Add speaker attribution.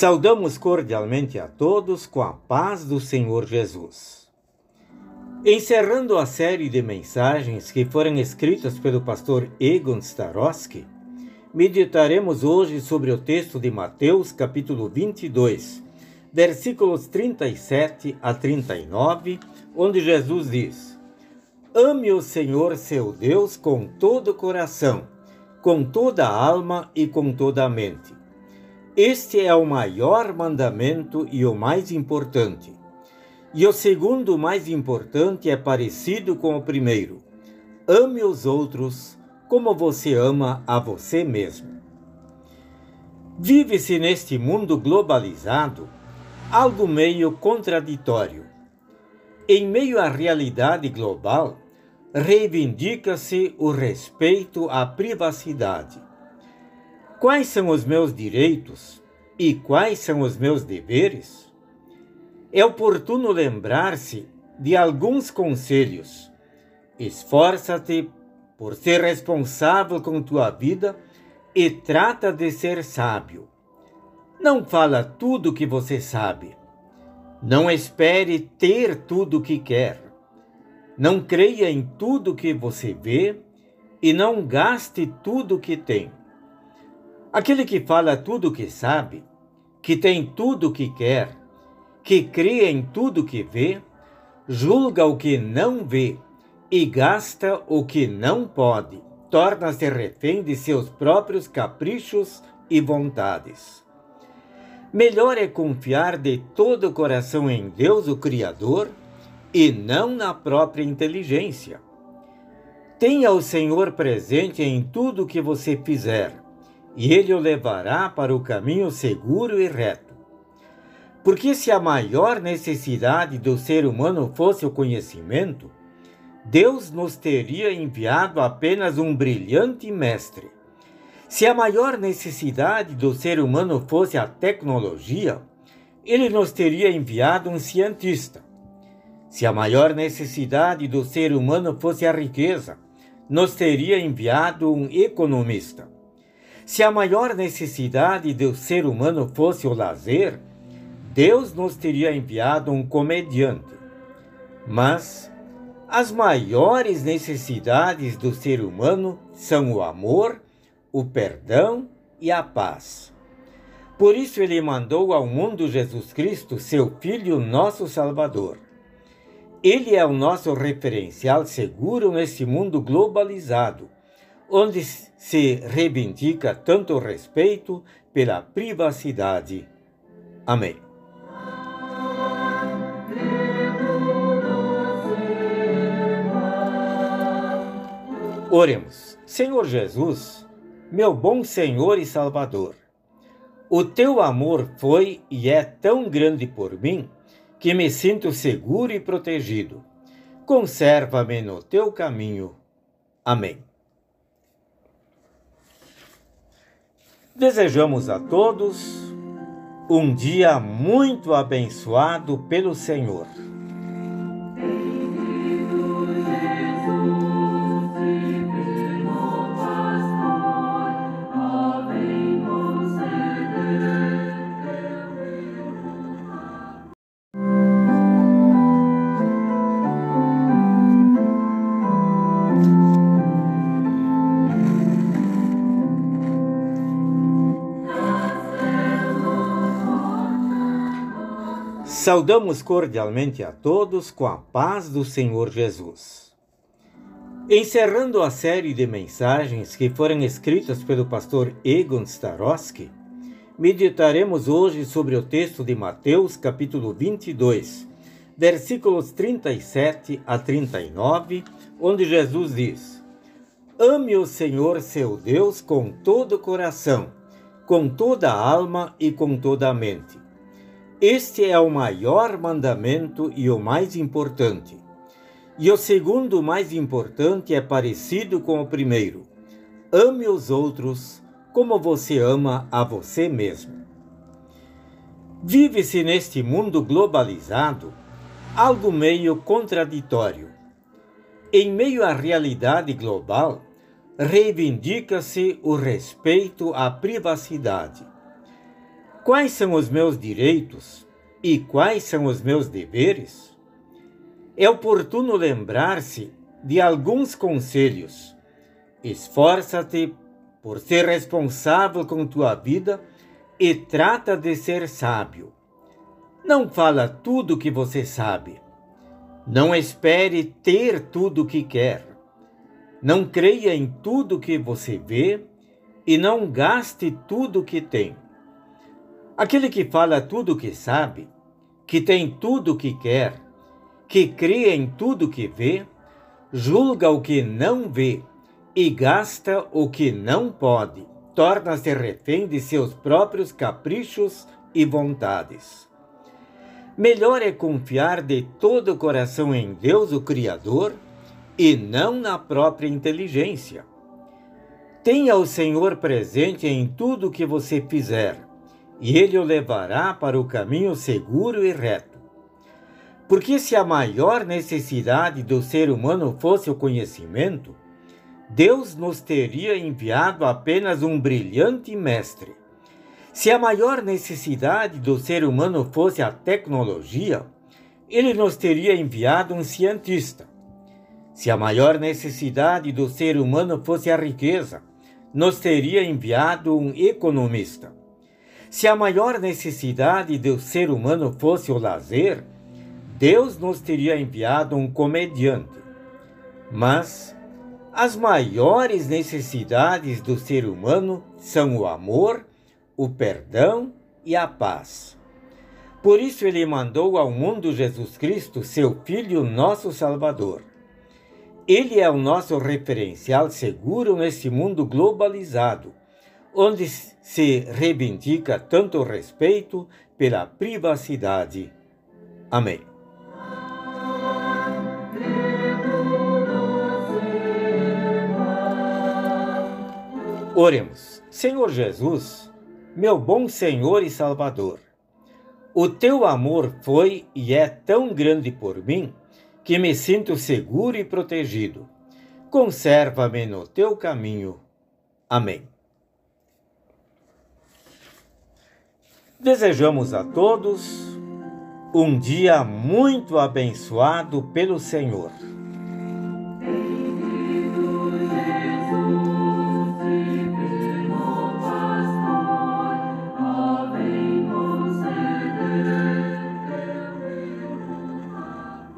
Speaker 1: Saudamos cordialmente a todos com a paz do Senhor Jesus. Encerrando a série de mensagens que foram escritas pelo pastor Egon Starosky, meditaremos hoje sobre o texto de Mateus, capítulo 22, versículos 37 a 39, onde Jesus diz: Ame o Senhor seu Deus com todo o coração, com toda a alma e com toda a mente este é o maior mandamento e o mais importante. E o segundo mais importante é parecido com o primeiro: ame os outros como você ama a você mesmo. Vive-se neste mundo globalizado algo meio contraditório. Em meio à realidade global, reivindica-se o respeito à privacidade Quais são os meus direitos e quais são os meus deveres? É oportuno lembrar-se de alguns conselhos. Esforça-te por ser responsável com tua vida e trata de ser sábio. Não fala tudo o que você sabe. Não espere ter tudo o que quer. Não creia em tudo que você vê e não gaste tudo o que tem. Aquele que fala tudo o que sabe, que tem tudo o que quer, que crê em tudo o que vê, julga o que não vê e gasta o que não pode, torna-se refém de seus próprios caprichos e vontades. Melhor é confiar de todo o coração em Deus, o Criador, e não na própria inteligência. Tenha o Senhor presente em tudo o que você fizer e ele o levará para o caminho seguro e reto. Porque se a maior necessidade do ser humano fosse o conhecimento, Deus nos teria enviado apenas um brilhante mestre. Se a maior necessidade do ser humano fosse a tecnologia, ele nos teria enviado um cientista. Se a maior necessidade do ser humano fosse a riqueza, nos teria enviado um economista. Se a maior necessidade do ser humano fosse o lazer, Deus nos teria enviado um comediante. Mas as maiores necessidades do ser humano são o amor, o perdão e a paz. Por isso ele mandou ao mundo Jesus Cristo, seu Filho, nosso Salvador. Ele é o nosso referencial seguro nesse mundo globalizado onde se reivindica tanto respeito pela privacidade. Amém. Oremos. Senhor Jesus, meu bom Senhor e Salvador, o teu amor foi e é tão grande por mim que me sinto seguro e protegido. Conserva-me no teu caminho. Amém. Desejamos a todos um dia muito abençoado pelo Senhor. Saudamos cordialmente a todos com a paz do Senhor Jesus. Encerrando a série de mensagens que foram escritas pelo pastor Egon Starosky, meditaremos hoje sobre o texto de Mateus, capítulo 22, versículos 37 a 39, onde Jesus diz: Ame o Senhor seu Deus com todo o coração, com toda a alma e com toda a mente este é o maior mandamento e o mais importante. E o segundo mais importante é parecido com o primeiro: ame os outros como você ama a você mesmo. Vive-se neste mundo globalizado algo meio contraditório. Em meio à realidade global, reivindica-se o respeito à privacidade. Quais são os meus direitos e quais são os meus deveres? É oportuno lembrar-se de alguns conselhos. Esforça-te por ser responsável com tua vida e trata de ser sábio. Não fala tudo o que você sabe. Não espere ter tudo o que quer. Não creia em tudo que você vê e não gaste tudo que tem. Aquele que fala tudo o que sabe, que tem tudo o que quer, que crê em tudo que vê, julga o que não vê e gasta o que não pode, torna-se refém de seus próprios caprichos e vontades. Melhor é confiar de todo o coração em Deus, o Criador, e não na própria inteligência. Tenha o Senhor presente em tudo o que você fizer, e Ele o levará para o caminho seguro e reto. Porque se a maior necessidade do ser humano fosse o conhecimento, Deus nos teria enviado apenas um brilhante mestre. Se a maior necessidade do ser humano fosse a tecnologia, ele nos teria enviado um cientista. Se a maior necessidade do ser humano fosse a riqueza, nos teria enviado um economista. Se a maior necessidade do ser humano fosse o lazer, Deus nos teria enviado um comediante. Mas as maiores necessidades do ser humano são o amor, o perdão e a paz. Por isso ele mandou ao mundo Jesus Cristo, seu Filho, nosso Salvador. Ele é o nosso referencial seguro nesse mundo globalizado, onde se reivindica tanto respeito pela privacidade. Amém. Oremos. Senhor Jesus, meu bom Senhor e Salvador, o teu amor foi e é tão grande por mim que me sinto seguro e protegido. Conserva-me no teu caminho. Amém. Desejamos a todos um dia muito abençoado pelo Senhor.